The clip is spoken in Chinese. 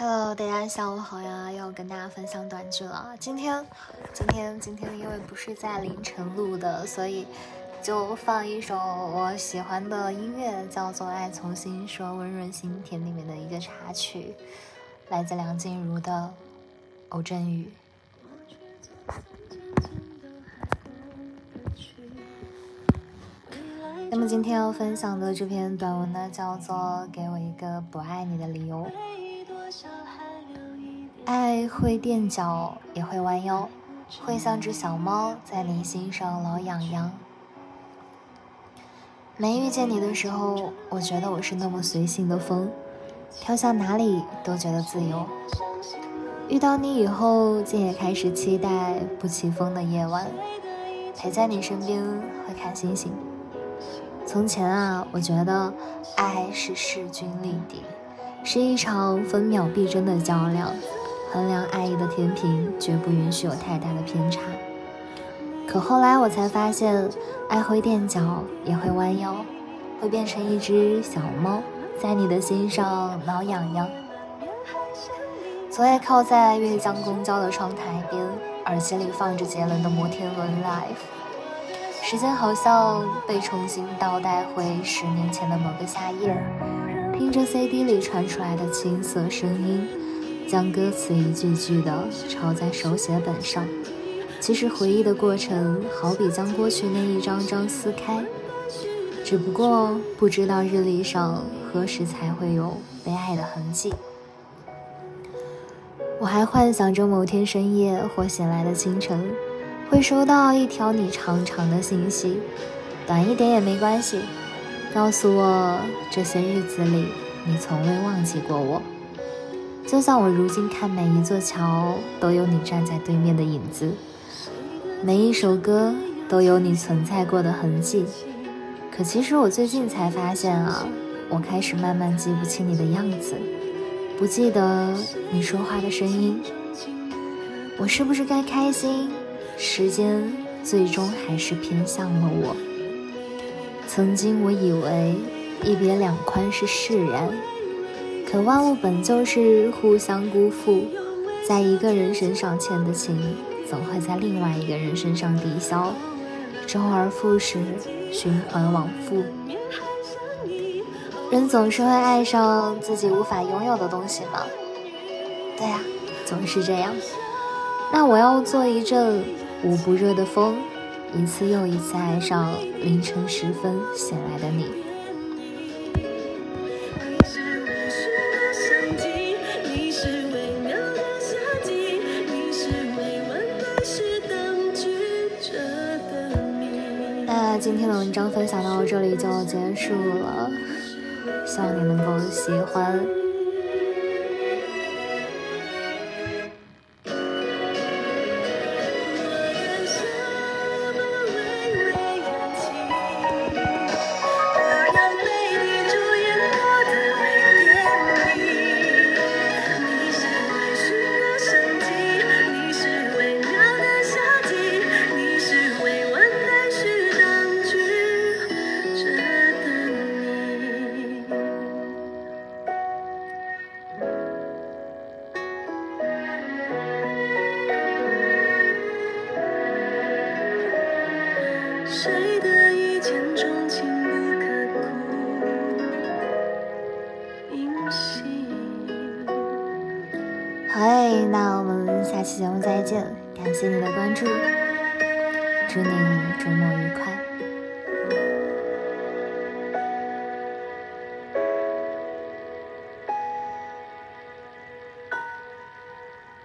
Hello，大家下午好呀！要跟大家分享短剧了。今天，今天，今天，因为不是在凌晨录的，所以就放一首我喜欢的音乐，叫做《爱从心说》，温润心田里面的一个插曲，来自梁静茹的《偶阵雨》。那么今天要分享的这篇短文呢，叫做《给我一个不爱你的理由》。爱会垫脚，也会弯腰，会像只小猫在你心上挠痒痒。没遇见你的时候，我觉得我是那么随性的风，飘向哪里都觉得自由。遇到你以后，竟也开始期待不起风的夜晚，陪在你身边会看星星。从前啊，我觉得爱是势均力敌，是一场分秒必争的较量，衡量爱意的天平绝不允许有太大的偏差。可后来我才发现，爱会垫脚，也会弯腰，会变成一只小猫，在你的心上挠痒痒。昨夜靠在粤江公交的窗台边，耳机里放着杰伦的《摩天轮 Life》。时间好像被重新倒带回十年前的某个夏夜，听着 CD 里传出来的青涩声音，将歌词一句句的抄在手写本上。其实回忆的过程，好比将过去那一张张撕开，只不过不知道日历上何时才会有被爱的痕迹。我还幻想着某天深夜或醒来的清晨。会收到一条你长长的信息，短一点也没关系，告诉我这些日子里你从未忘记过我。就像我如今看每一座桥都有你站在对面的影子，每一首歌都有你存在过的痕迹。可其实我最近才发现啊，我开始慢慢记不清你的样子，不记得你说话的声音。我是不是该开心？时间最终还是偏向了我。曾经我以为一别两宽是释然，可万物本就是互相辜负，在一个人身上欠的情，总会在另外一个人身上抵消，周而复始，循环往复。人总是会爱上自己无法拥有的东西吗？对呀，总是这样。那我要做一阵。无不热的风，一次又一次爱上凌晨时分醒来的你。今天的文章分享到这里就结束了，希望你能够喜欢。嗨，那我们下期节目再见，感谢你的关注，祝你周末愉快。